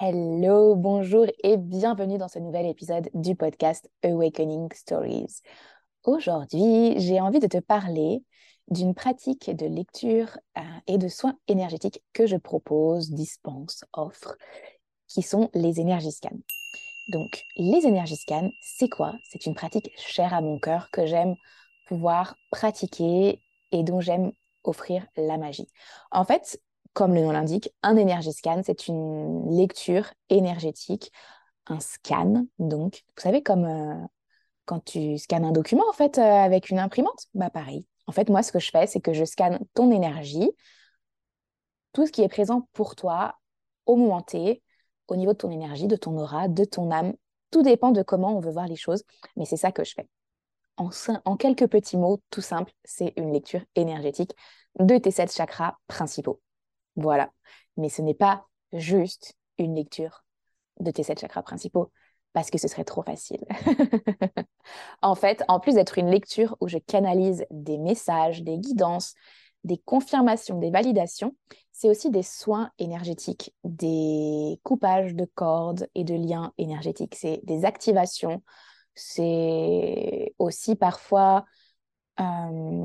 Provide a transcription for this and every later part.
Hello, bonjour et bienvenue dans ce nouvel épisode du podcast Awakening Stories. Aujourd'hui, j'ai envie de te parler d'une pratique de lecture euh, et de soins énergétiques que je propose, dispense, offre, qui sont les énergies scans. Donc, les énergies scans, c'est quoi? C'est une pratique chère à mon cœur que j'aime pouvoir pratiquer et dont j'aime offrir la magie. En fait, comme le nom l'indique, un énergie scan, c'est une lecture énergétique, un scan, donc, vous savez, comme euh, quand tu scannes un document, en fait, euh, avec une imprimante, bah pareil. En fait, moi, ce que je fais, c'est que je scanne ton énergie, tout ce qui est présent pour toi au moment T, au niveau de ton énergie, de ton aura, de ton âme. Tout dépend de comment on veut voir les choses, mais c'est ça que je fais. En, en quelques petits mots, tout simple, c'est une lecture énergétique de tes sept chakras principaux. Voilà. Mais ce n'est pas juste une lecture de tes sept chakras principaux, parce que ce serait trop facile. en fait, en plus d'être une lecture où je canalise des messages, des guidances, des confirmations, des validations, c'est aussi des soins énergétiques, des coupages de cordes et de liens énergétiques, c'est des activations, c'est aussi parfois euh,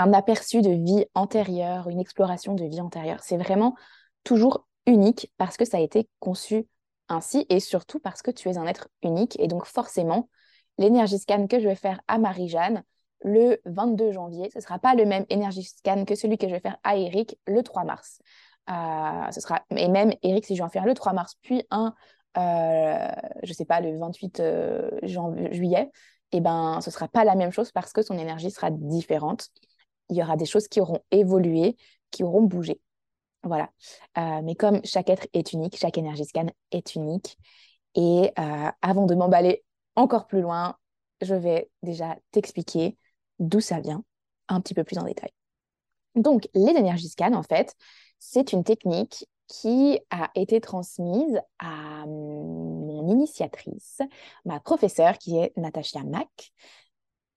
un aperçu de vie antérieure, une exploration de vie antérieure. C'est vraiment toujours unique parce que ça a été conçu ainsi et surtout parce que tu es un être unique. Et donc forcément, l'énergie scan que je vais faire à Marie-Jeanne le 22 janvier, ce ne sera pas le même énergie scan que celui que je vais faire à Eric le 3 mars. Euh, ce et même Eric, si je vais en faire le 3 mars, puis un, euh, je ne sais pas, le 28 euh, juillet, et eh ben, ce ne sera pas la même chose parce que son énergie sera différente il y aura des choses qui auront évolué, qui auront bougé. Voilà. Euh, mais comme chaque être est unique, chaque énergie scan est unique. Et euh, avant de m'emballer encore plus loin, je vais déjà t'expliquer d'où ça vient un petit peu plus en détail. Donc, les énergies scan, en fait, c'est une technique qui a été transmise à mon initiatrice, ma professeure qui est Natasha Mack,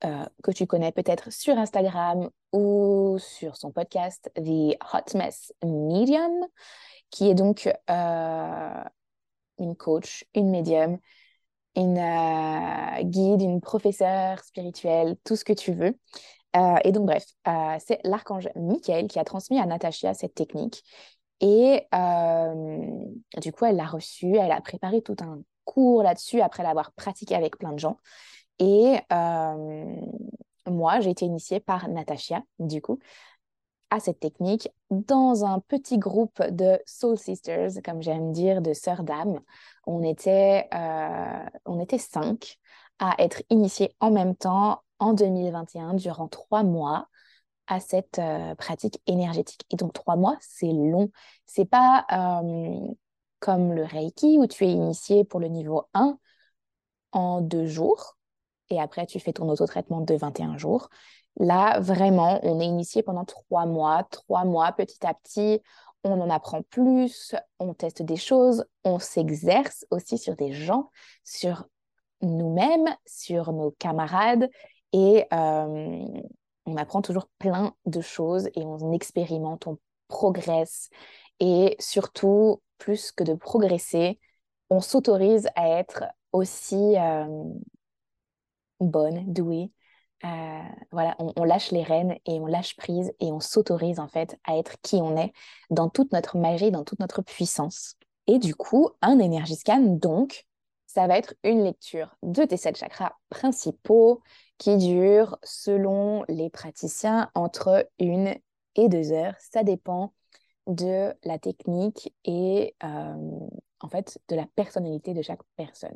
euh, que tu connais peut-être sur Instagram ou sur son podcast The Hot Mess Medium, qui est donc euh, une coach, une médium, une euh, guide, une professeure spirituelle, tout ce que tu veux. et donc, bref, c'est l'archange Michael qui a transmis à Natacha cette technique. Et du coup, elle l'a reçue, elle a préparé tout un cours là-dessus après l'avoir pratiqué avec plein de gens. Et euh, moi, j'ai été initiée par Natacha, du coup, à cette technique dans un petit groupe de Soul Sisters, comme j'aime dire, de sœurs d'âme. On était, euh, on était cinq à être initiés en même temps en 2021 durant trois mois à cette euh, pratique énergétique. Et donc trois mois, c'est long. C'est pas comme le Reiki où tu es initié pour le niveau 1 en deux jours et après tu fais ton auto-traitement de 21 jours. Là, vraiment, on est initié pendant trois mois. Trois mois, petit à petit, on en apprend plus, on teste des choses, on s'exerce aussi sur des gens, sur nous-mêmes, sur nos camarades et euh, on apprend toujours plein de choses et on expérimente, on progresse et surtout, plus que de progresser, on s'autorise à être aussi euh, bonne, douée. Euh, voilà, on, lâche les rênes et on lâche prise et on s'autorise en fait à être qui on est dans toute notre magie, dans toute notre puissance. Et du coup, un énergie scan, donc, ça va être une lecture de tes sept chakras principaux qui dure, selon les praticiens, entre une et deux heures. Ça dépend de la technique et euh, en fait de la personnalité de chaque personne.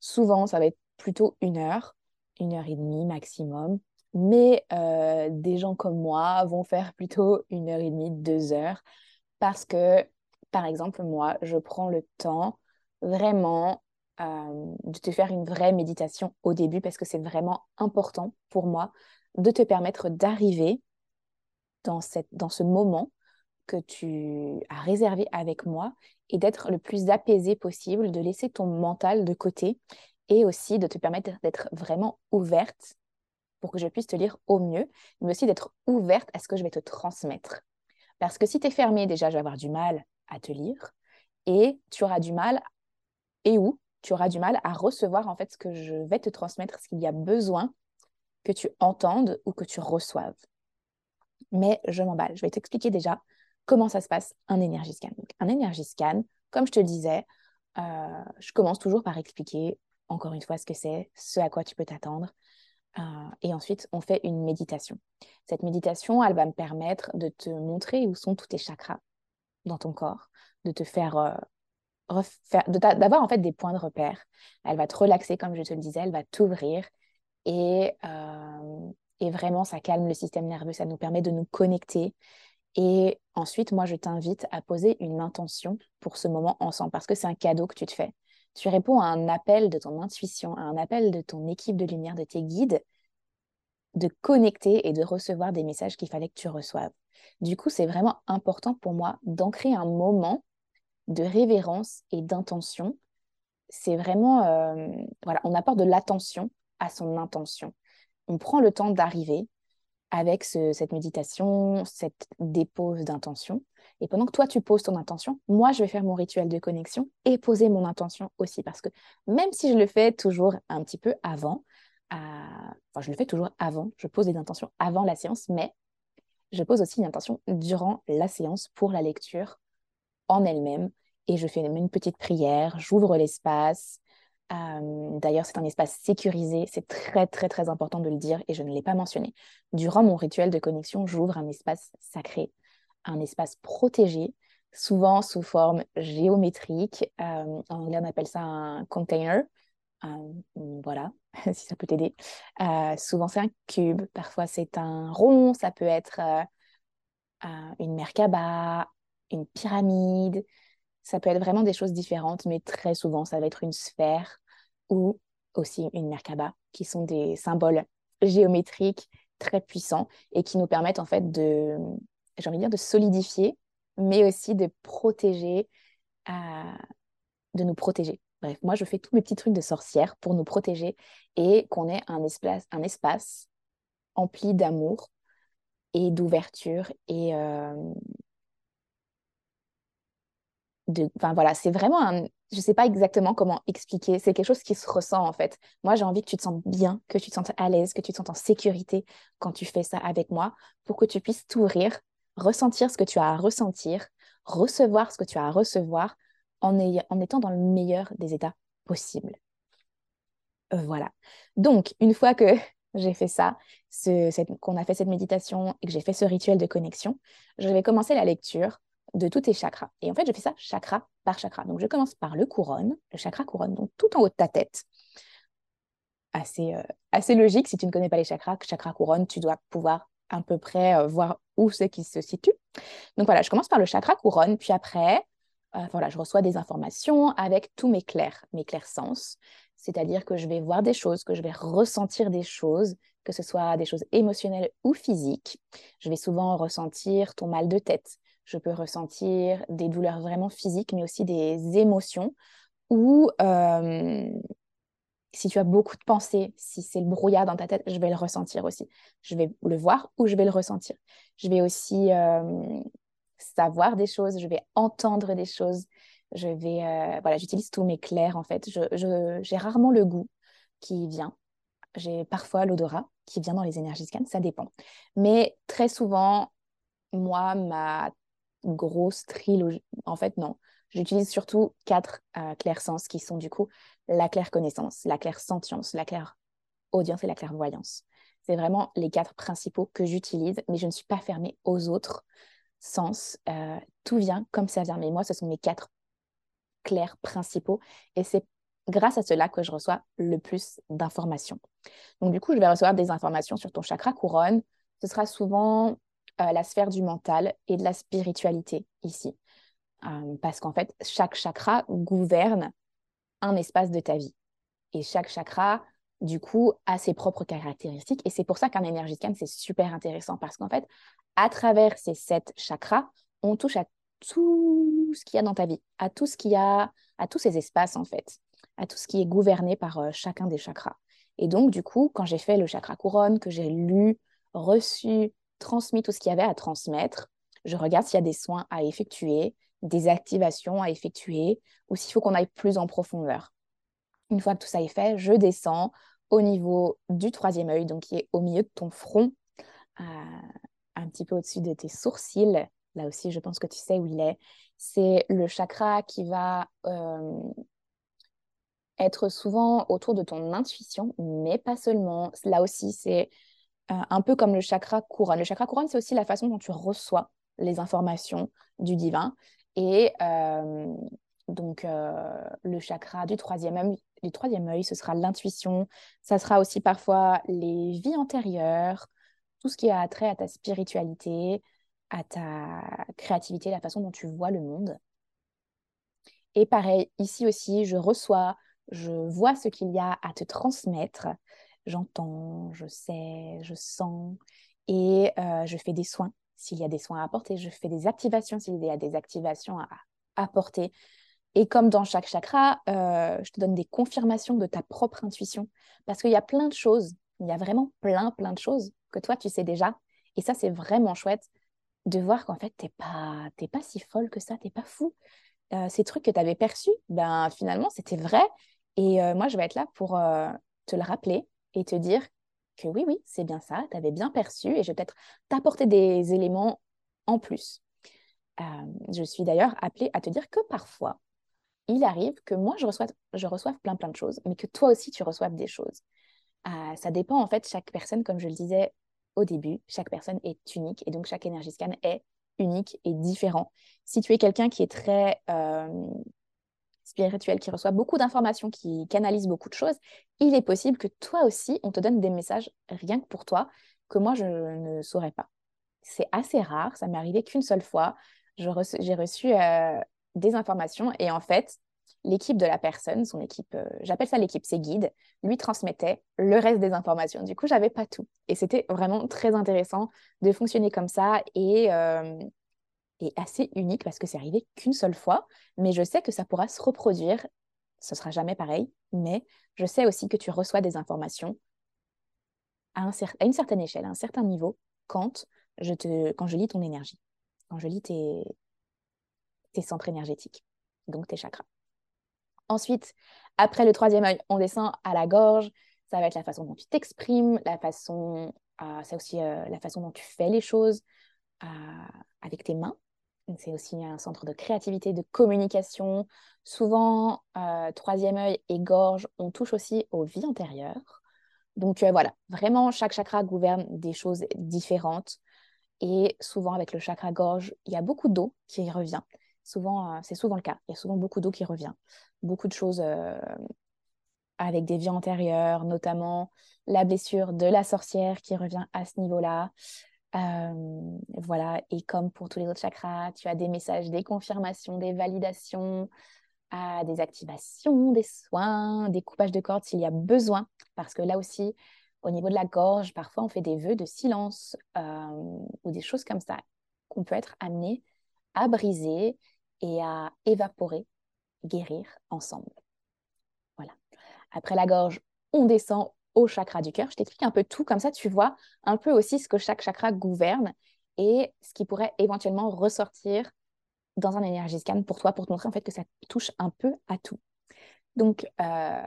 Souvent, ça va être plutôt une heure une heure et demie maximum. Mais euh, des gens comme moi vont faire plutôt une heure et demie, deux heures, parce que, par exemple, moi, je prends le temps vraiment euh, de te faire une vraie méditation au début, parce que c'est vraiment important pour moi de te permettre d'arriver dans, dans ce moment que tu as réservé avec moi et d'être le plus apaisé possible, de laisser ton mental de côté et aussi de te permettre d'être vraiment ouverte pour que je puisse te lire au mieux, mais aussi d'être ouverte à ce que je vais te transmettre. Parce que si tu es fermée, déjà, je vais avoir du mal à te lire. et tu auras du mal, et où tu auras du mal à recevoir en fait ce que je vais te transmettre, ce qu'il y a besoin que tu entendes ou que tu reçoives. Mais je m'emballe. Je vais t'expliquer déjà comment ça se passe un énergie scan. un énergie scan, comme je te le disais, euh, je commence toujours par expliquer encore une fois ce que c'est, ce à quoi tu peux t'attendre. Euh, et ensuite, on fait une méditation. Cette méditation, elle va me permettre de te montrer où sont tous tes chakras dans ton corps, de te faire euh, d'avoir en fait des points de repère. Elle va te relaxer, comme je te le disais, elle va t'ouvrir euh, et vraiment ça calme le système nerveux, ça nous permet de nous connecter. Et ensuite, moi, je t'invite à poser une intention pour ce moment ensemble parce que c'est un cadeau que tu te fais. Tu réponds à un appel de ton intuition, à un appel de ton équipe de lumière, de tes guides, de connecter et de recevoir des messages qu'il fallait que tu reçoives. Du coup, c'est vraiment important pour moi d'ancrer un moment de révérence et d'intention. C'est vraiment, euh, voilà, on apporte de l'attention à son intention. On prend le temps d'arriver avec cette méditation, cette dépose d'intention. Et pendant que toi, tu poses ton intention, moi, je vais faire mon rituel de connexion et poser mon intention aussi. Parce que même si je le fais toujours un petit peu avant, enfin, je le fais toujours avant, je pose des intentions avant la séance, mais je pose aussi une intention durant la séance pour la lecture en elle-même. Et je fais une petite prière, j'ouvre l'espace. D'ailleurs, c'est un espace sécurisé. C'est très, très, très important de le dire et je ne l'ai pas mentionné. Durant mon rituel de connexion, j'ouvre un espace sacré, un espace protégé, souvent sous forme géométrique. En anglais, on appelle ça un container. Voilà, si ça peut t'aider. souvent, c'est un cube. Parfois, c'est un rond. Ça peut être une merkaba, une pyramide. Ça peut être vraiment des choses différentes, mais très souvent, ça va être une sphère ou aussi une Merkaba, qui sont des symboles géométriques très puissants et qui nous permettent en fait de, j'ai envie de dire, de solidifier, mais aussi de protéger, euh, de nous protéger. Bref, moi, je fais tous mes petits trucs de sorcière pour nous protéger et qu'on ait un espace, un espace empli d'amour et d'ouverture et, euh, enfin voilà, c'est vraiment un, je sais pas exactement comment expliquer, c'est quelque chose qui se ressent en fait. Moi, j'ai envie que tu te sentes bien, que tu te sentes à l'aise, que tu te sentes en sécurité quand tu fais ça avec moi, pour que tu puisses t'ouvrir, ressentir ce que tu as à ressentir, recevoir ce que tu as à recevoir en, en étant dans le meilleur des états possibles. Euh, voilà. Donc, une fois que j'ai fait ça, qu'on a fait cette méditation et que j'ai fait ce rituel de connexion, je vais commencer la lecture de tous tes chakras. Et en fait, je fais ça chakra par chakra. Donc, je commence par le couronne, le chakra couronne, donc tout en haut de ta tête. Assez, euh, assez logique, si tu ne connais pas les chakras, chakra couronne, tu dois pouvoir à peu près euh, voir où c'est qui se situe. Donc voilà, je commence par le chakra couronne, puis après, euh, voilà, je reçois des informations avec tous mes clairs, mes clairs sens. C'est-à-dire que je vais voir des choses, que je vais ressentir des choses, que ce soit des choses émotionnelles ou physiques. Je vais souvent ressentir ton mal de tête, je peux ressentir des douleurs vraiment physiques, mais aussi des émotions. Ou euh, si tu as beaucoup de pensées, si c'est le brouillard dans ta tête, je vais le ressentir aussi. Je vais le voir ou je vais le ressentir. Je vais aussi euh, savoir des choses, je vais entendre des choses. Je vais, euh, voilà, j'utilise tous mes clairs en fait. Je, j'ai rarement le goût qui vient. J'ai parfois l'odorat qui vient dans les énergies scan, ça dépend. Mais très souvent, moi, ma grosse trilogie. En fait, non. J'utilise surtout quatre euh, sens qui sont du coup la claire connaissance, la claire sentience, la claire audience et la clairvoyance. C'est vraiment les quatre principaux que j'utilise, mais je ne suis pas fermée aux autres sens. Euh, tout vient comme ça vient. Mais moi, ce sont mes quatre clairs principaux et c'est grâce à cela que je reçois le plus d'informations. Donc, du coup, je vais recevoir des informations sur ton chakra couronne. Ce sera souvent euh, la sphère du mental et de la spiritualité ici. Euh, parce qu'en fait, chaque chakra gouverne un espace de ta vie. Et chaque chakra, du coup, a ses propres caractéristiques. Et c'est pour ça qu'un énergie scan, c'est super intéressant. Parce qu'en fait, à travers ces sept chakras, on touche à tout ce qu'il y a dans ta vie, à tout ce qu'il y a, à tous ces espaces, en fait, à tout ce qui est gouverné par euh, chacun des chakras. Et donc, du coup, quand j'ai fait le chakra couronne, que j'ai lu, reçu, transmis tout ce qu'il y avait à transmettre. Je regarde s'il y a des soins à effectuer, des activations à effectuer ou s'il faut qu'on aille plus en profondeur. Une fois que tout ça est fait, je descends au niveau du troisième œil, donc qui est au milieu de ton front, un petit peu au-dessus de tes sourcils. Là aussi, je pense que tu sais où il est. C'est le chakra qui va euh, être souvent autour de ton intuition, mais pas seulement. Là aussi, c'est euh, un peu comme le chakra couronne. Le chakra couronne, c'est aussi la façon dont tu reçois les informations du divin. Et euh, donc, le chakra du troisième œil, du troisième œil, ce sera l'intuition. Ça sera aussi parfois les vies antérieures, tout ce qui a trait à ta spiritualité, à ta créativité, la façon dont tu vois le monde. Et pareil, ici aussi, je reçois, je vois ce qu'il y a à te transmettre. J'entends, je sais, je sens et euh, je fais des soins s'il y a des soins à apporter, je fais des activations s'il y a des activations à apporter. Et comme dans chaque chakra, euh, je te donne des confirmations de ta propre intuition parce qu'il y a plein de choses, il y a vraiment plein, plein de choses que toi, tu sais déjà. Et ça, c'est vraiment chouette de voir qu'en fait, tu n'es pas, pas si folle que ça, tu n'es pas fou. Euh, ces trucs que tu avais perçus, ben, finalement, c'était vrai. Et moi, je vais être là pour te le rappeler et te dire que oui, oui, c'est bien ça, tu avais bien perçu et je vais peut-être t'apporter des éléments en plus. je suis d'ailleurs appelée à te dire que parfois, il arrive que moi, je reçoive, je reçoive plein, plein de choses, mais que toi aussi, tu reçoives des choses. ça dépend, en fait, chaque personne, comme je le disais au début, chaque personne est unique et donc chaque énergie scan est unique et différent. Si tu es quelqu'un qui est très euh, spirituel, qui reçoit beaucoup d'informations, qui canalise beaucoup de choses, il est possible que toi aussi, on te donne des messages rien que pour toi que moi, je ne saurais pas. C'est assez rare, ça m'est arrivé qu'une seule fois. J'ai reçu, euh, des informations et en fait, l'équipe de la personne, son équipe, euh, j'appelle ça l'équipe, ses guides, lui transmettait le reste des informations. Du coup, j'avais pas tout. Et c'était vraiment très intéressant de fonctionner comme ça et, euh, et assez unique parce que c'est arrivé qu'une seule fois. Mais je sais que ça pourra se reproduire. Ce sera jamais pareil. Mais je sais aussi que tu reçois des informations à, un à une certaine échelle, à un certain niveau, quand je, te, quand je lis ton énergie, quand je lis tes, centres énergétiques, donc tes chakras. Ensuite, après le troisième œil, on descend à la gorge. Ça va être la façon dont tu t'exprimes, la façon, euh, c'est aussi la façon dont tu fais les choses euh, avec tes mains. C'est aussi un centre de créativité, de communication. Souvent, troisième œil et gorge, on touche aussi aux vies antérieures. Donc voilà, vraiment, chaque chakra gouverne des choses différentes. Et souvent, avec le chakra gorge, il y a beaucoup d'eau qui revient. Souvent, c'est souvent le cas. Il y a souvent beaucoup d'eau qui revient beaucoup de choses euh, avec des vies antérieures, notamment la blessure de la sorcière qui revient à ce niveau-là. Voilà, et comme pour tous les autres chakras, tu as des messages, des confirmations, des validations, euh, des activations, des soins, des coupages de cordes s'il y a besoin. Parce que là aussi, au niveau de la gorge, parfois on fait des vœux de silence ou des choses comme ça qu'on peut être amené à briser et à évaporer guérir ensemble. Voilà. Après la gorge, on descend au chakra du cœur. Je t'explique un peu tout, comme ça tu vois un peu aussi ce que chaque chakra gouverne et ce qui pourrait éventuellement ressortir dans un énergie scan pour toi, pour te montrer en fait que ça touche un peu à tout. Donc, euh,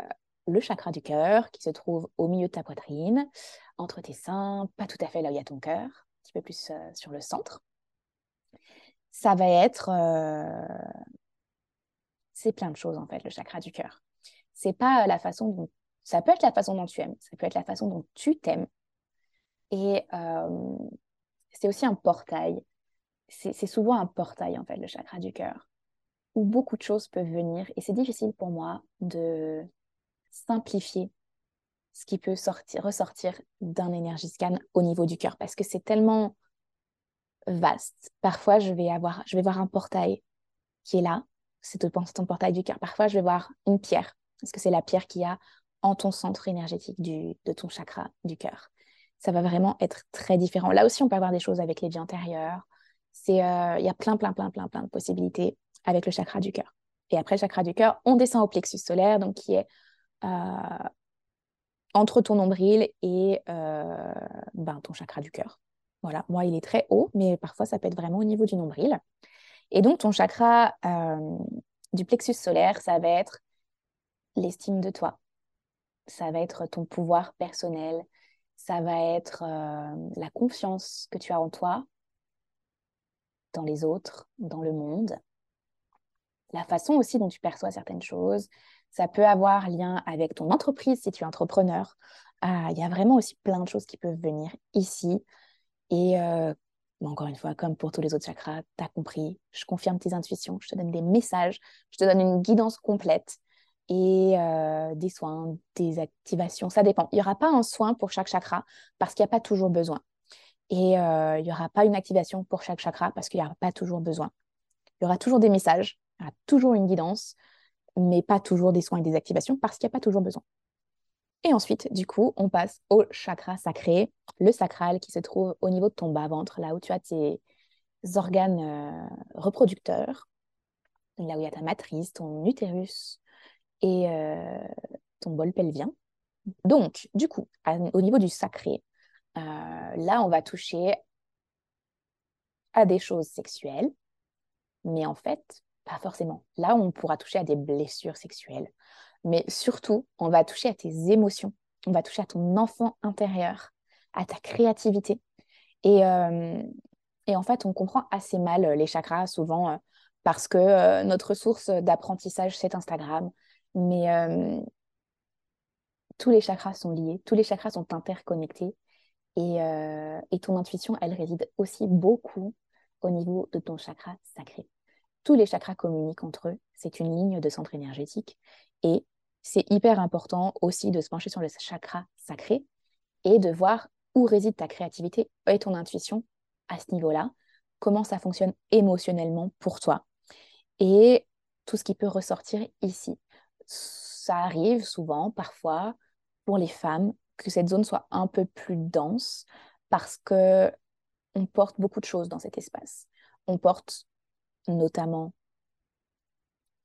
le chakra du cœur qui se trouve au milieu de ta poitrine, entre tes seins, pas tout à fait là où il y a ton cœur, un petit peu plus euh, sur le centre. Ça va être euh, c'est plein de choses en fait, le chakra du cœur. C'est pas la façon dont ça peut être la façon dont tu aimes, ça peut être la façon dont tu t'aimes. Et euh, c'est aussi un portail. C'est souvent un portail en fait, le chakra du cœur, où beaucoup de choses peuvent venir. Et c'est difficile pour moi de simplifier ce qui peut sortir, ressortir d'un énergie scan au niveau du cœur, parce que c'est tellement vaste. Parfois, je vais avoir, je vais voir un portail qui est là, c'est ton portail du cœur. Parfois, je vais voir une pierre, parce que c'est la pierre qu'il y a en ton centre énergétique de ton chakra du cœur. Ça va vraiment être très différent. Là aussi, on peut avoir des choses avec les vies antérieures. Euh, il y a plein, plein, plein, plein, plein de possibilités avec le chakra du cœur. Et après le chakra du cœur, on descend au plexus solaire, donc qui est euh, entre ton nombril et euh, ben, ton chakra du cœur. Voilà, moi, il est très haut, mais parfois, ça peut être vraiment au niveau du nombril. Et donc, ton chakra du plexus solaire, ça va être l'estime de toi. Ça va être ton pouvoir personnel. Ça va être euh, la confiance que tu as en toi, dans les autres, dans le monde. La façon aussi dont tu perçois certaines choses. Ça peut avoir lien avec ton entreprise si tu es entrepreneur. Ah, il y a vraiment aussi plein de choses qui peuvent venir ici. Et euh, encore une fois, comme pour tous les autres chakras, tu as compris, je confirme tes intuitions, je te donne des messages, je te donne une guidance complète et euh, des soins, des activations, ça dépend. Il n'y aura pas un soin pour chaque chakra parce qu'il n'y a pas toujours besoin. Et euh, il n'y aura pas une activation pour chaque chakra parce qu'il n'y aura pas toujours besoin. Il y aura toujours des messages, il y aura toujours une guidance, mais pas toujours des soins et des activations parce qu'il n'y a pas toujours besoin. Et ensuite, du coup, on passe au chakra sacré, le sacral qui se trouve au niveau de ton bas-ventre, là où tu as tes organes euh, reproducteurs, là où il y a ta matrice, ton utérus et euh, ton bol pelvien. Donc, du coup, au niveau du sacré, euh, là, on va toucher à des choses sexuelles, mais en fait, pas forcément. Là, on pourra toucher à des blessures sexuelles, mais surtout, on va toucher à tes émotions, on va toucher à ton enfant intérieur, à ta créativité. Et, euh, et en fait, on comprend assez mal les chakras souvent parce que notre source d'apprentissage, c'est Instagram. Mais tous les chakras sont liés, tous les chakras sont interconnectés. Et, et ton intuition, elle réside aussi beaucoup au niveau de ton chakra sacré. Tous les chakras communiquent entre eux. C'est une ligne de centre énergétique. Et c'est hyper important aussi de se pencher sur le chakra sacré et de voir où réside ta créativité et ton intuition à ce niveau-là, comment ça fonctionne émotionnellement pour toi. Et tout ce qui peut ressortir ici. Ça arrive souvent, parfois, pour les femmes, que cette zone soit un peu plus dense parce que on porte beaucoup de choses dans cet espace. On porte notamment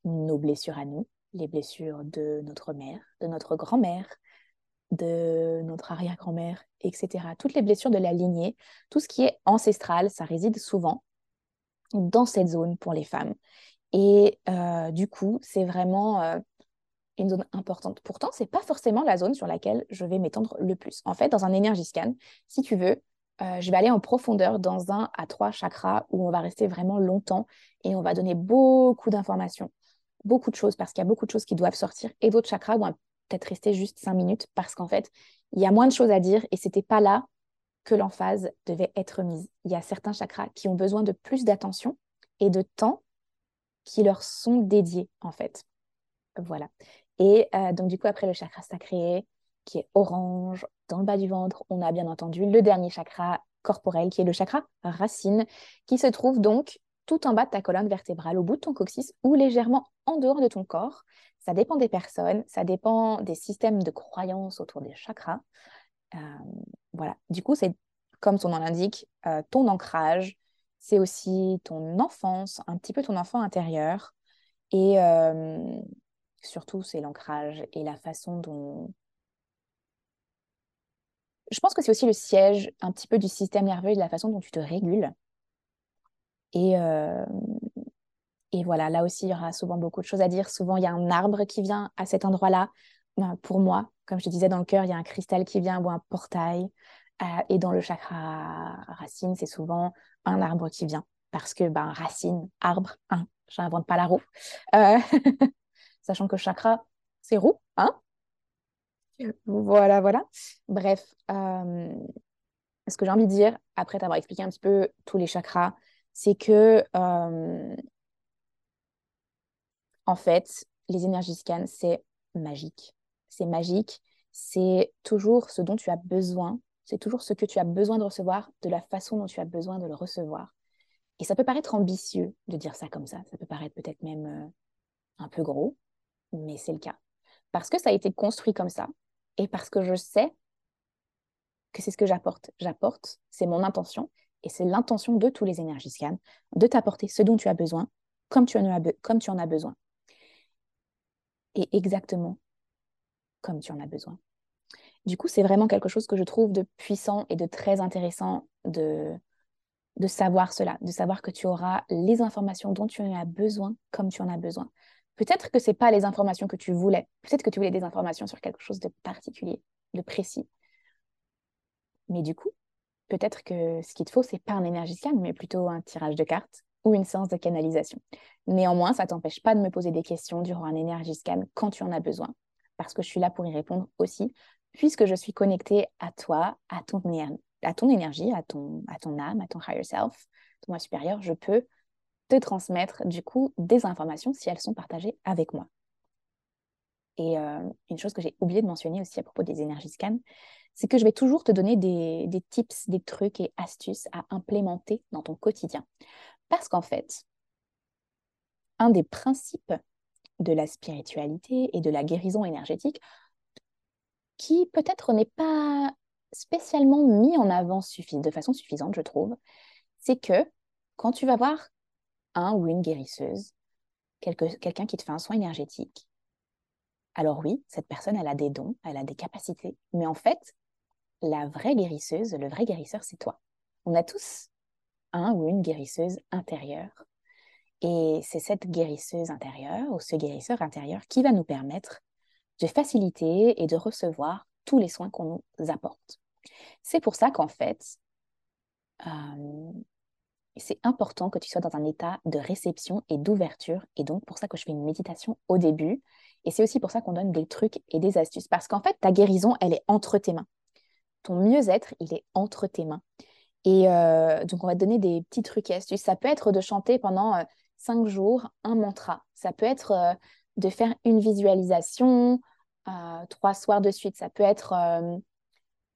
nos blessures à nous, les blessures de notre mère, de notre grand-mère, de notre arrière-grand-mère, etc. Toutes les blessures de la lignée, tout ce qui est ancestral, ça réside souvent dans cette zone pour les femmes. Et euh, du coup, c'est vraiment euh, une zone importante. Pourtant, ce n'est pas forcément la zone sur laquelle je vais m'étendre le plus. En fait, dans un énergie scan, si tu veux, euh, je vais aller en profondeur dans un à trois chakras où on va rester vraiment longtemps et on va donner beaucoup d'informations beaucoup de choses parce qu'il y a beaucoup de choses qui doivent sortir et d'autres chakras vont peut-être rester juste cinq minutes parce qu'en fait, il y a moins de choses à dire et c'était pas là que l'emphase devait être mise. Il y a certains chakras qui ont besoin de plus d'attention et de temps qui leur sont dédiés en fait. Voilà. Et euh, donc du coup, après le chakra sacré, qui est orange, dans le bas du ventre, on a bien entendu le dernier chakra corporel, qui est le chakra racine, qui se trouve donc tout en bas de ta colonne vertébrale, au bout de ton coccyx ou légèrement en dehors de ton corps. Ça dépend des personnes, ça dépend des systèmes de croyances autour des chakras. Euh, voilà. Du coup, c'est comme son nom l'indique, euh, ton ancrage, c'est aussi ton enfance, un petit peu ton enfant intérieur. Et surtout, c'est l'ancrage et la façon dont. Je pense que c'est aussi le siège un petit peu du système nerveux et de la façon dont tu te régules. Et, euh, et voilà, là aussi, il y aura souvent beaucoup de choses à dire. Souvent, il y a un arbre qui vient à cet endroit-là. Ben, pour moi, comme je te disais, dans le cœur, il y a un cristal qui vient ou un portail. Euh, et dans le chakra racine, c'est souvent un arbre qui vient. Parce que ben, racine, arbre, hein, j'invente pas la roue. Euh, sachant que chakra, c'est roue. Hein voilà, voilà. Bref, ce que j'ai envie de dire, après t'avoir expliqué un petit peu tous les chakras, c'est que, euh, en fait, les énergies scan, c'est magique. C'est magique. C'est toujours ce dont tu as besoin. C'est toujours ce que tu as besoin de recevoir, de la façon dont tu as besoin de le recevoir. Et ça peut paraître ambitieux de dire ça comme ça. Ça peut paraître peut-être même euh, un peu gros, mais c'est le cas. Parce que ça a été construit comme ça et parce que je sais que c'est ce que j'apporte. J'apporte, c'est mon intention et c'est l'intention de tous les énergies scans de t'apporter ce dont tu as besoin, comme tu en as, comme tu en as besoin. Et exactement comme tu en as besoin. Du coup, c'est vraiment quelque chose que je trouve de puissant et de très intéressant de, de savoir cela, de savoir que tu auras les informations dont tu en as besoin comme tu en as besoin. Peut-être que ce n'est pas les informations que tu voulais, peut-être que tu voulais des informations sur quelque chose de particulier, de précis. Mais du coup, peut-être que ce qu'il te faut, c'est pas un énergie scan, mais plutôt un tirage de cartes ou une séance de canalisation. Néanmoins, ça t'empêche pas de me poser des questions durant un énergie scan quand tu en as besoin, parce que je suis là pour y répondre aussi, puisque je suis connectée à toi, à ton, à ton énergie, à ton, à âme, à ton higher self, ton moi supérieur, je peux te transmettre du coup des informations si elles sont partagées avec moi. Et euh, une chose que j'ai oublié de mentionner aussi à propos des énergies scans, c'est que je vais toujours te donner des, des, tips, des trucs et astuces à implémenter dans ton quotidien. Parce qu'en fait, un des principes de la spiritualité et de la guérison énergétique, qui peut-être n'est pas spécialement mis en avant de façon suffisante, je trouve, c'est que quand tu vas voir un ou une guérisseuse, quelqu'un qui te fait un soin énergétique, alors oui, cette personne, elle a des dons, elle a des capacités, mais en fait, la vraie guérisseuse, le vrai guérisseur, c'est toi. On a tous un ou une guérisseuse intérieure. Et c'est cette guérisseuse intérieure ou ce guérisseur intérieur qui va nous permettre de faciliter et de recevoir tous les soins qu'on nous apporte. C'est pour ça qu'en fait, euh, c'est important que tu sois dans un état de réception et d'ouverture. Et donc, pour ça que je fais une méditation au début. Et c'est aussi pour ça qu'on donne des trucs et des astuces. Parce qu'en fait, ta guérison, elle est entre tes mains. Ton mieux-être, il est entre tes mains. Et euh, donc, on va te donner des petits trucs et astuces. Ça peut être de chanter pendant euh, cinq jours un mantra. Ça peut être de faire une visualisation trois soirs de suite. Ça peut être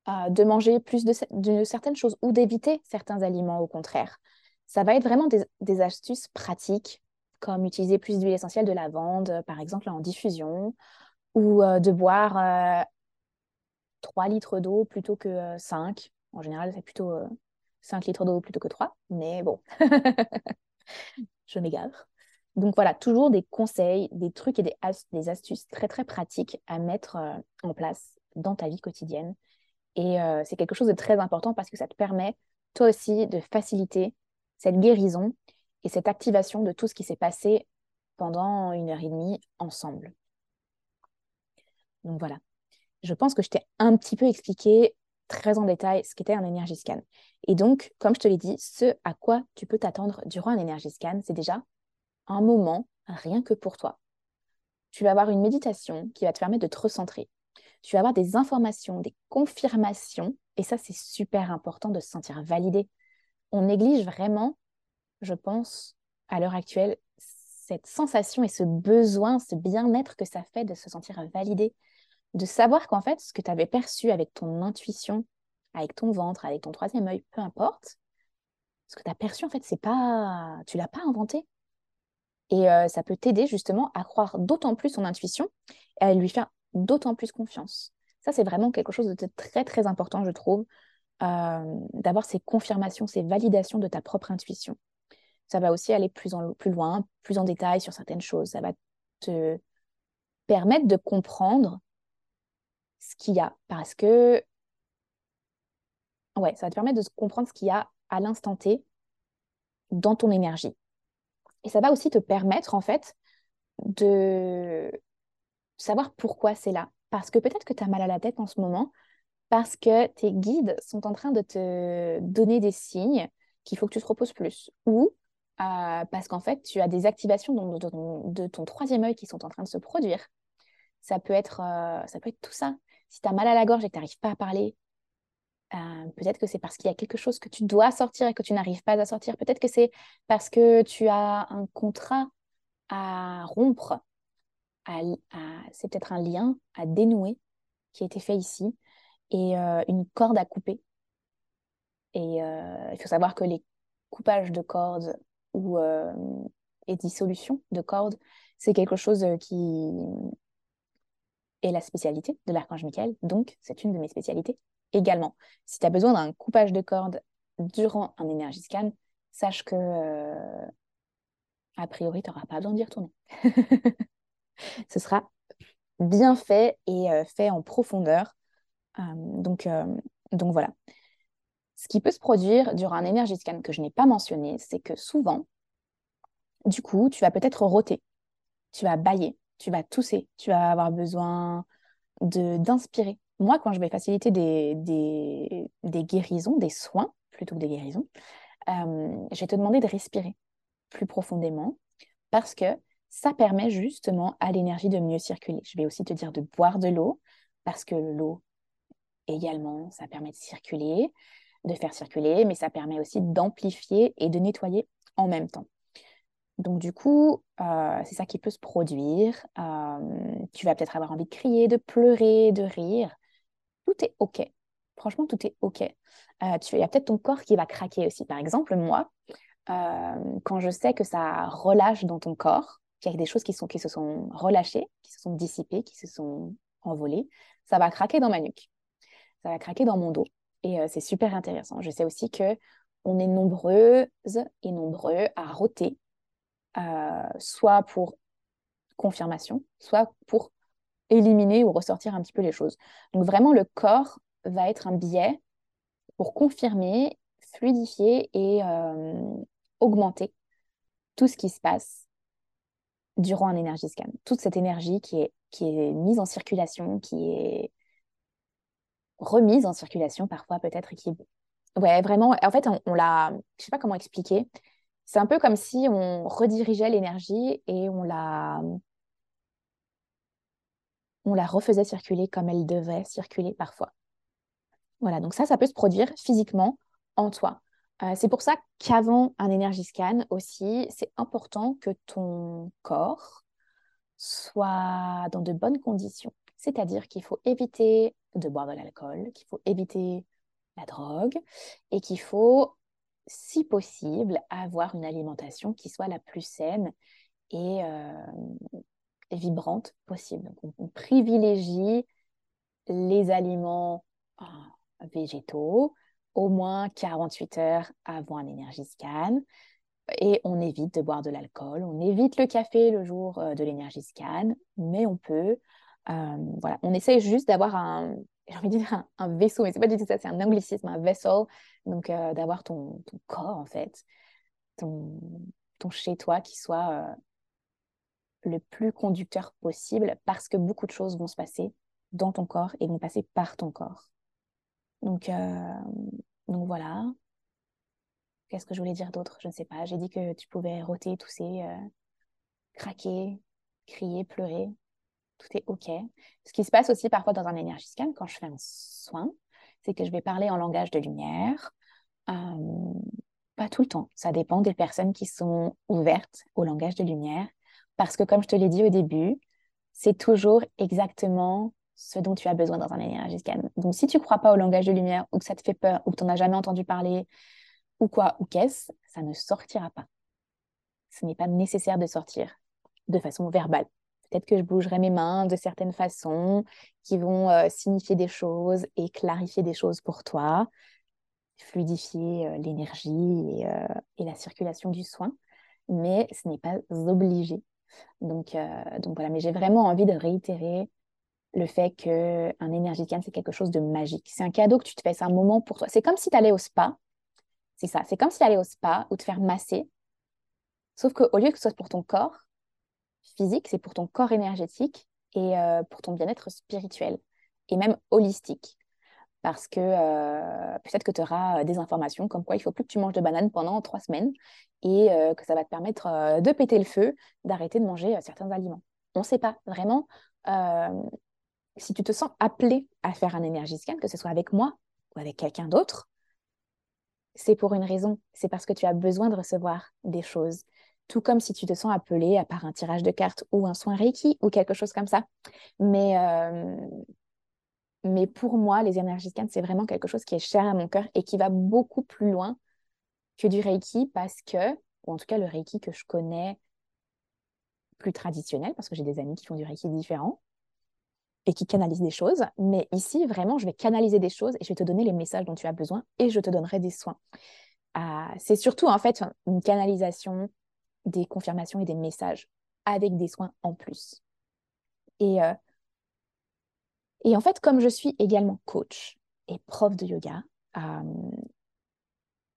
de manger plus de, certaines choses ou d'éviter certains aliments au contraire. Ça va être vraiment des, astuces pratiques comme utiliser plus d'huile essentielle de lavande, par exemple en diffusion, ou euh, de boire 3 euh, litres d'eau plutôt que 5. En général, c'est plutôt 5 litres d'eau plutôt que 3, mais bon, je m'égare. Donc voilà, toujours des conseils, des trucs et des, astuces très très pratiques à mettre euh, en place dans ta vie quotidienne et euh, c'est quelque chose de très important parce que ça te permet, toi aussi, de faciliter cette guérison et cette activation de tout ce qui s'est passé pendant une heure et demie ensemble. Donc voilà. Je pense que je t'ai un petit peu expliqué très en détail ce qu'était un énergie scan. Et donc, comme je te l'ai dit, ce à quoi tu peux t'attendre durant un énergie scan, c'est déjà un moment rien que pour toi. Tu vas avoir une méditation qui va te permettre de te recentrer, tu vas avoir des informations, des confirmations, et ça, c'est super important de se sentir validé. On néglige vraiment, je pense, à l'heure actuelle, cette sensation et ce besoin, ce bien-être que ça fait de se sentir validé, de savoir qu'en fait, ce que tu avais perçu avec ton intuition, avec ton ventre, avec ton troisième œil, peu importe, ce que tu as perçu, en fait, c'est pas, tu l'as pas inventé. Et euh, ça peut t'aider justement à croire d'autant plus son intuition et à lui faire d'autant plus confiance. Ça, c'est vraiment quelque chose de très, très important, je trouve, d'avoir ces confirmations, ces validations de ta propre intuition. Ça va aussi aller plus, en, plus loin, plus en détail sur certaines choses. Ça va te permettre de comprendre ce qu'il y a. Parce que, ouais, ça va te permettre de comprendre ce qu'il y a à l'instant T dans ton énergie. Et ça va aussi te permettre, en fait, de savoir pourquoi c'est là. Parce que peut-être que tu as mal à la tête en ce moment, parce que tes guides sont en train de te donner des signes qu'il faut que tu te reposes plus. Ou euh, parce qu'en fait, tu as des activations de, ton, troisième œil qui sont en train de se produire. Ça peut être, euh, ça peut être tout ça. Si tu as mal à la gorge et que tu n'arrives pas à parler, euh, peut-être que c'est parce qu'il y a quelque chose que tu dois sortir et que tu n'arrives pas à sortir. Peut-être que c'est parce que tu as un contrat à rompre c'est peut-être un lien à dénouer qui a été fait ici et euh, une corde à couper. Et euh, il faut savoir que les coupages de cordes ou euh, et dissolution de cordes, c'est quelque chose qui est la spécialité de l'archange Michael. Donc, c'est une de mes spécialités également. Si tu as besoin d'un coupage de cordes durant un énergie scan, sache que, a priori, tu n'auras pas besoin d'y retourner. ce sera bien fait et fait en profondeur. Euh, donc, euh, donc voilà. ce qui peut se produire durant un énergie scan que je n'ai pas mentionné, c'est que souvent, du coup, tu vas peut-être rôter, tu vas bailler, tu vas tousser, tu vas avoir besoin d'inspirer. Moi, quand je vais faciliter des, des, des guérisons, des soins plutôt que des guérisons, euh, je vais te demander de respirer plus profondément parce que ça permet justement à l'énergie de mieux circuler. Je vais aussi te dire de boire de l'eau parce que l'eau également, ça permet de circuler, de faire circuler, mais ça permet aussi d'amplifier et de nettoyer en même temps. Donc du coup, euh, c'est ça qui peut se produire. Euh, tu vas peut-être avoir envie de crier, de pleurer, de rire. Tout est OK. Franchement, tout est OK. Euh, il y a peut-être ton corps qui va craquer aussi. Par exemple, moi, quand je sais que ça relâche dans ton corps, qu'il y a des choses qui se sont relâchées, qui se sont dissipées, qui se sont envolées, ça va craquer dans ma nuque. Ça va craquer dans mon dos. Et c'est super intéressant. Je sais aussi que on est nombreuses et nombreux à roter euh, soit pour confirmation, soit pour éliminer ou ressortir un petit peu les choses. Donc vraiment, le corps va être un biais pour confirmer, fluidifier et euh, augmenter tout ce qui se passe durant un énergie scan. Toute cette énergie qui est mise en circulation, qui est remise en circulation parfois peut-être, qui Ouais, vraiment, en fait, on, on l'a, je sais pas comment expliquer, c'est un peu comme si on redirigeait l'énergie et on la, on la refaisait circuler comme elle devait circuler parfois. Voilà, donc ça, ça peut se produire physiquement en toi. Euh, c'est pour ça qu'avant un énergie scan aussi, c'est important que ton corps soit dans de bonnes conditions. C'est-à-dire qu'il faut éviter de boire de l'alcool, qu'il faut éviter la drogue et qu'il faut si possible, avoir une alimentation qui soit la plus saine et, euh, vibrante possible. on, privilégie les aliments euh, végétaux au moins 48 heures avant un énergie scan et on évite de boire de l'alcool, on évite le café le jour euh, de l'énergie scan, mais on peut, voilà, on essaye juste d'avoir un, j'ai envie de dire un, vaisseau, mais c'est pas du tout ça, c'est un anglicisme, un vessel. Donc, euh, d'avoir ton, corps, en fait, ton, ton chez-toi qui soit euh, le plus conducteur possible parce que beaucoup de choses vont se passer dans ton corps et vont passer par ton corps. Donc, euh, donc voilà. Qu'est-ce que je voulais dire d'autre? Je ne sais pas. J'ai dit que tu pouvais rôter, tousser, craquer, crier, pleurer tout est OK. Ce qui se passe aussi parfois dans un énergie scan, quand je fais un soin, c'est que je vais parler en langage de lumière. Euh, pas tout le temps. Ça dépend des personnes qui sont ouvertes au langage de lumière. Parce que, comme je te l'ai dit au début, c'est toujours exactement ce dont tu as besoin dans un énergie scan. Donc, si tu ne crois pas au langage de lumière ou que ça te fait peur ou que tu n'en jamais entendu parler ou quoi ou qu'est-ce, ça ne sortira pas. Ce n'est pas nécessaire de sortir de façon verbale. Peut-être que je bougerai mes mains de certaines façons qui vont euh, signifier des choses et clarifier des choses pour toi, fluidifier euh, l'énergie euh, et, la circulation du soin, mais ce n'est pas obligé. Donc, voilà, mais j'ai vraiment envie de réitérer le fait qu'un énergie c'est quelque chose de magique. C'est un cadeau que tu te fais, c'est un moment pour toi. C'est comme si tu allais au spa. C'est ça, c'est comme si tu allais au spa ou te faire masser. Sauf qu'au lieu que ce soit pour ton corps, physique, c'est pour ton corps énergétique et euh, pour ton bien-être spirituel et même holistique. Parce que euh, peut-être que tu auras euh, des informations comme quoi il faut plus que tu manges de bananes pendant trois semaines et que ça va te permettre de péter le feu, d'arrêter de manger certains aliments. On ne sait pas vraiment si tu te sens appelé à faire un énergie scan, que ce soit avec moi ou avec quelqu'un d'autre, c'est pour une raison. C'est parce que tu as besoin de recevoir des choses tout comme si tu te sens appelé à part un tirage de cartes ou un soin Reiki ou quelque chose comme ça. Mais, euh, mais pour moi, les énergies scans, c'est vraiment quelque chose qui est cher à mon cœur et qui va beaucoup plus loin que du Reiki parce que, ou en tout cas le Reiki que je connais plus traditionnel, parce que j'ai des amis qui font du Reiki différent et qui canalisent des choses. Mais ici, vraiment, je vais canaliser des choses et je vais te donner les messages dont tu as besoin et je te donnerai des soins. Ah, c'est surtout en fait une canalisation des confirmations et des messages avec des soins en plus. Et, euh, et en fait, comme je suis également coach et prof de yoga, euh,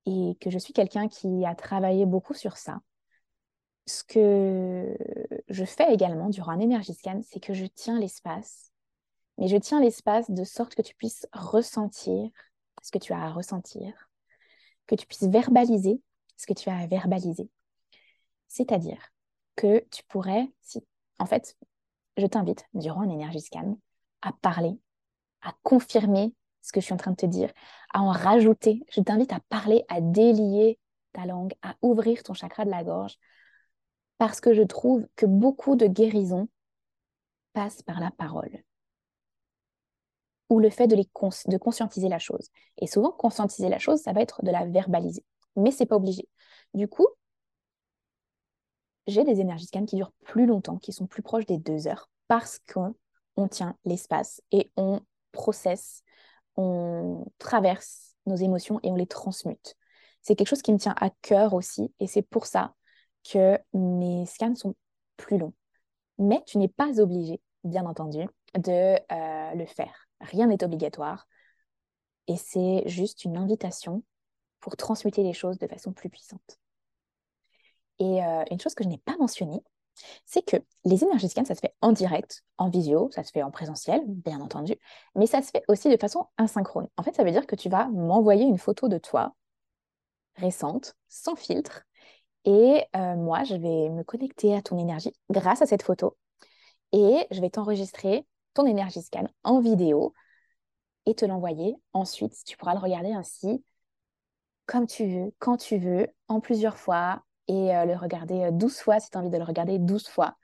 et que je suis quelqu'un qui a travaillé beaucoup sur ça, ce que je fais également durant un énergie scan, c'est que je tiens l'espace. Mais je tiens l'espace de sorte que tu puisses ressentir ce que tu as à ressentir, que tu puisses verbaliser ce que tu as à verbaliser. C'est-à-dire que tu pourrais, si, en fait, je t'invite durant un énergie à parler, à confirmer ce que je suis en train de te dire, à en rajouter. Je t'invite à parler, à délier ta langue, à ouvrir ton chakra de la gorge, parce que je trouve que beaucoup de guérisons passent par la parole ou le fait de, les de conscientiser la chose. Et souvent, conscientiser la chose, ça va être de la verbaliser. Mais c'est pas obligé. Du coup, j'ai des énergies scan qui durent plus longtemps, qui sont plus proches des deux heures, parce qu'on tient l'espace et on processe, on traverse nos émotions et on les transmute. C'est quelque chose qui me tient à cœur aussi, et c'est pour ça que mes scans sont plus longs. Mais tu n'es pas obligé, bien entendu, de euh, le faire. Rien n'est obligatoire. Et c'est juste une invitation pour transmuter les choses de façon plus puissante. Et euh, une chose que je n'ai pas mentionnée, c'est que les énergies scans, ça se fait en direct, en visio, ça se fait en présentiel, bien entendu, mais ça se fait aussi de façon asynchrone. En fait, ça veut dire que tu vas m'envoyer une photo de toi récente, sans filtre, et euh, moi, je vais me connecter à ton énergie grâce à cette photo, et je vais t'enregistrer ton énergie scan en vidéo et te l'envoyer. Ensuite, tu pourras le regarder ainsi comme tu veux, quand tu veux, en plusieurs fois et euh, le regarder 12 euh, fois si tu as envie de le regarder 12 fois.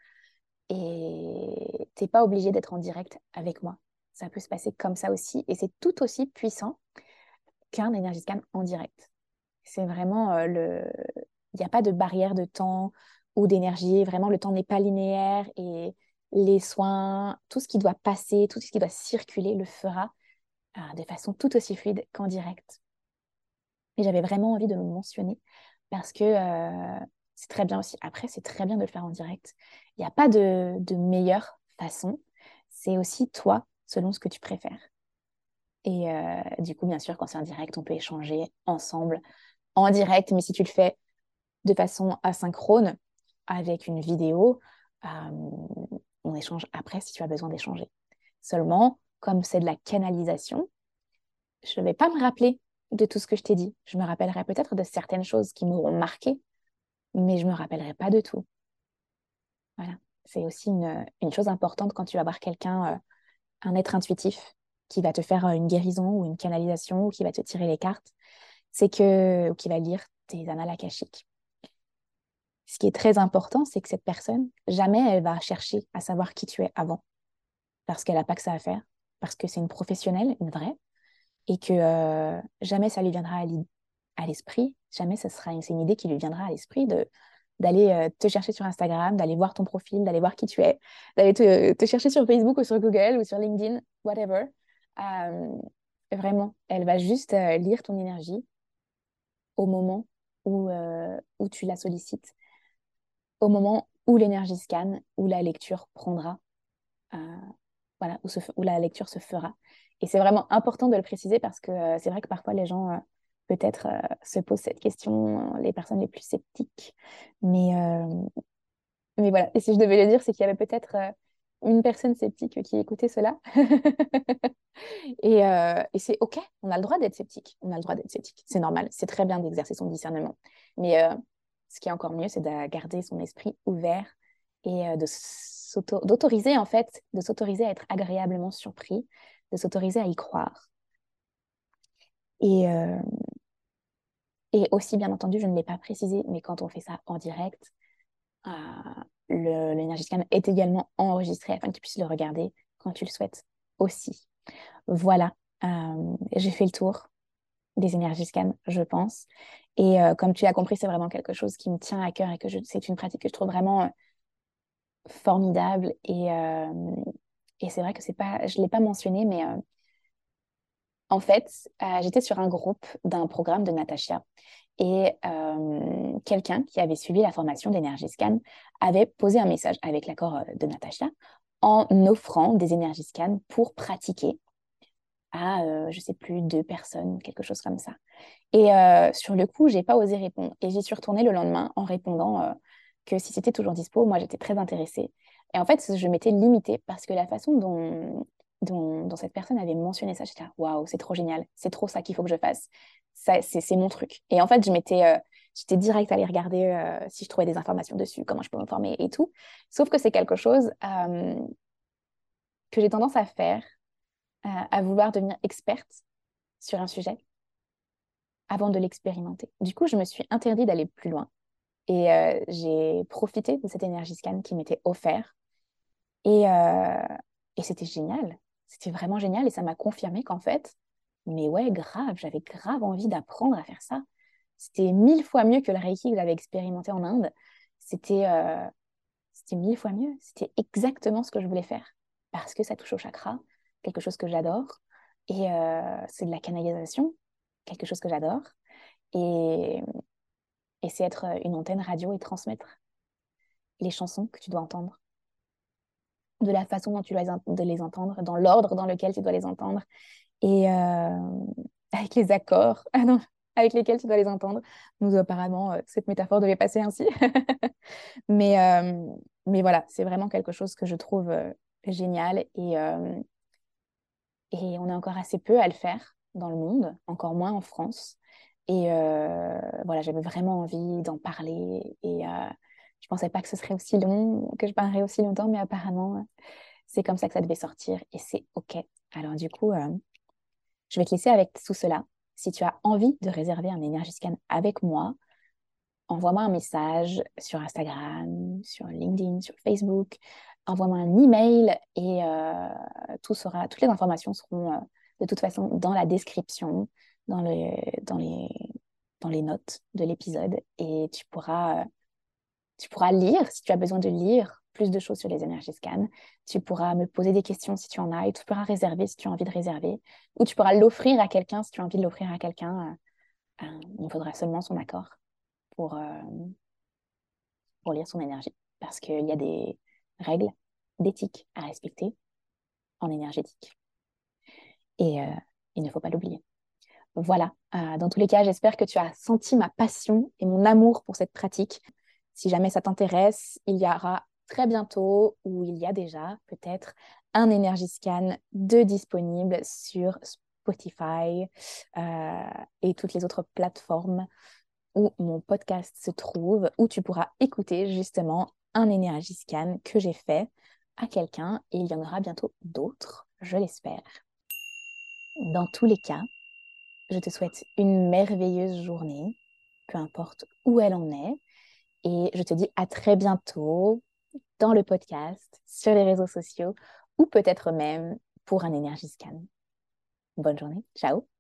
Et tu n'es pas obligé d'être en direct avec moi. Ça peut se passer comme ça aussi et c'est tout aussi puissant qu'un énergie scan en direct. C'est vraiment euh, le. Il n'y a pas de barrière de temps ou d'énergie. Vraiment, le temps n'est pas linéaire et les soins, tout ce qui doit passer, tout ce qui doit circuler le fera de façon tout aussi fluide qu'en direct. Et j'avais vraiment envie de le mentionner parce que euh, c'est très bien aussi. Après, c'est très bien de le faire en direct. Il n'y a pas de, meilleure façon. C'est aussi toi, selon ce que tu préfères. Et euh, du coup, bien sûr, quand c'est en direct, on peut échanger ensemble en direct. Mais si tu le fais de façon asynchrone avec une vidéo, on échange après si tu as besoin d'échanger. Seulement, comme c'est de la canalisation, je ne vais pas me rappeler de tout ce que je t'ai dit. Je me rappellerai peut-être de certaines choses qui m'auront marqué, mais je ne me rappellerai pas de tout. Voilà. C'est aussi une, chose importante quand tu vas voir quelqu'un, euh, un être intuitif, qui va te faire euh, une guérison ou une canalisation ou qui va te tirer les cartes, c'est que, ou qui va lire tes annales akashiques ce qui est très important, c'est que cette personne, jamais elle va chercher à savoir qui tu es avant, parce qu'elle n'a pas que ça à faire, parce que c'est une professionnelle, une vraie, et que euh, jamais ça lui viendra à l'esprit, jamais ce sera une, idée qui lui viendra à l'esprit de d'aller euh, te chercher sur Instagram, d'aller voir ton profil, d'aller voir qui tu es, d'aller te, chercher sur Facebook ou sur Google ou sur LinkedIn, whatever. Euh, vraiment, elle va juste lire ton énergie au moment où, où tu la sollicites au moment où l'énergie scanne, où la lecture prendra, voilà, où, où, la lecture se fera. Et c'est vraiment important de le préciser parce que euh, c'est vrai que parfois les gens euh, peut-être se posent cette question, les personnes les plus sceptiques. Mais, mais voilà, et si je devais le dire, c'est qu'il y avait peut-être une personne sceptique qui écoutait cela. et, et c'est OK, on a le droit d'être sceptique. On a le droit d'être sceptique. C'est normal, c'est très bien d'exercer son discernement. Mais ce qui est encore mieux, c'est de garder son esprit ouvert et euh, d'autoriser en fait, de s'autoriser à être agréablement surpris, de s'autoriser à y croire. Et, euh, et aussi, bien entendu, je ne l'ai pas précisé, mais quand on fait ça en direct, euh, l'énergie scan est également enregistré afin que tu puisses le regarder quand tu le souhaites aussi. Voilà, euh, j'ai fait le tour des énergies scan, je pense. Et euh, comme tu as compris, c'est vraiment quelque chose qui me tient à cœur et que c'est une pratique que je trouve vraiment formidable. Et, euh, et c'est vrai que c'est pas, je ne l'ai pas mentionné, mais en fait, j'étais sur un groupe d'un programme de Natacha et quelqu'un qui avait suivi la formation d'énergie scan avait posé un message avec l'accord de Natacha en offrant des énergies scan pour pratiquer à, euh, je sais plus, deux personnes, quelque chose comme ça. Et euh, sur le coup, j'ai pas osé répondre. Et j'y suis retournée le lendemain en répondant euh, que si c'était toujours dispo, moi, j'étais très intéressée. Et en fait, je m'étais limitée parce que la façon dont, dont, cette personne avait mentionné ça, j'étais là, waouh, c'est trop génial, c'est trop ça qu'il faut que je fasse. C'est mon truc. Et en fait, je m'étais j'étais direct à aller regarder si je trouvais des informations dessus, comment je peux me former et tout. Sauf que c'est quelque chose que j'ai tendance à faire à vouloir devenir experte sur un sujet avant de l'expérimenter. Du coup, je me suis interdit d'aller plus loin et euh, j'ai profité de cette énergie scan qui m'était offerte et, euh, et c'était génial. C'était vraiment génial et ça m'a confirmé qu'en fait, mais ouais, grave, j'avais grave envie d'apprendre à faire ça. C'était mille fois mieux que le Reiki que j'avais expérimenté en Inde. C'était euh, c'était mille fois mieux. C'était exactement ce que je voulais faire parce que ça touche au chakra, quelque chose que j'adore. Et c'est de la canalisation, quelque chose que j'adore. Et, et c'est être une antenne radio et transmettre les chansons que tu dois entendre, de la façon dont tu dois les entendre, dans l'ordre dans lequel tu dois les entendre, et euh, avec les accords ah avec lesquels tu dois les entendre. Nous, apparemment, euh, cette métaphore devait passer ainsi. mais, mais voilà, c'est vraiment quelque chose que je trouve génial et, et on est encore assez peu à le faire dans le monde, encore moins en France. Et euh, voilà, j'avais vraiment envie d'en parler. Et euh, je pensais pas que ce serait aussi long, que je parlerais aussi longtemps, mais apparemment, c'est comme ça que ça devait sortir. Et c'est OK. Alors du coup, euh, je vais te laisser avec tout cela. Si tu as envie de réserver un Energy Scan avec moi, envoie-moi un message sur Instagram, sur LinkedIn, sur Facebook envoie-moi un email et euh, tout sera, toutes les informations seront de toute façon dans la description, dans, le, dans, les, dans les notes de l'épisode et tu pourras, euh, tu pourras lire si tu as besoin de lire plus de choses sur les énergies scan. Tu pourras me poser des questions si tu en as et tu pourras réserver si tu as envie de réserver ou tu pourras l'offrir à quelqu'un si tu as envie de l'offrir à quelqu'un. il faudra seulement son accord pour, pour lire son énergie parce qu'il y a des règles d'éthique à respecter en énergétique. Et euh, il ne faut pas l'oublier. Voilà, euh, dans tous les cas, j'espère que tu as senti ma passion et mon amour pour cette pratique. Si jamais ça t'intéresse, il y aura très bientôt, ou il y a déjà peut-être, un Energy Scan de disponible sur Spotify euh, et toutes les autres plateformes où mon podcast se trouve, où tu pourras écouter justement un Energy Scan que j'ai fait à quelqu'un et il y en aura bientôt d'autres, je l'espère. Dans tous les cas, je te souhaite une merveilleuse journée, peu importe où elle en est, et je te dis à très bientôt dans le podcast, sur les réseaux sociaux ou peut-être même pour un énergie scan. Bonne journée, ciao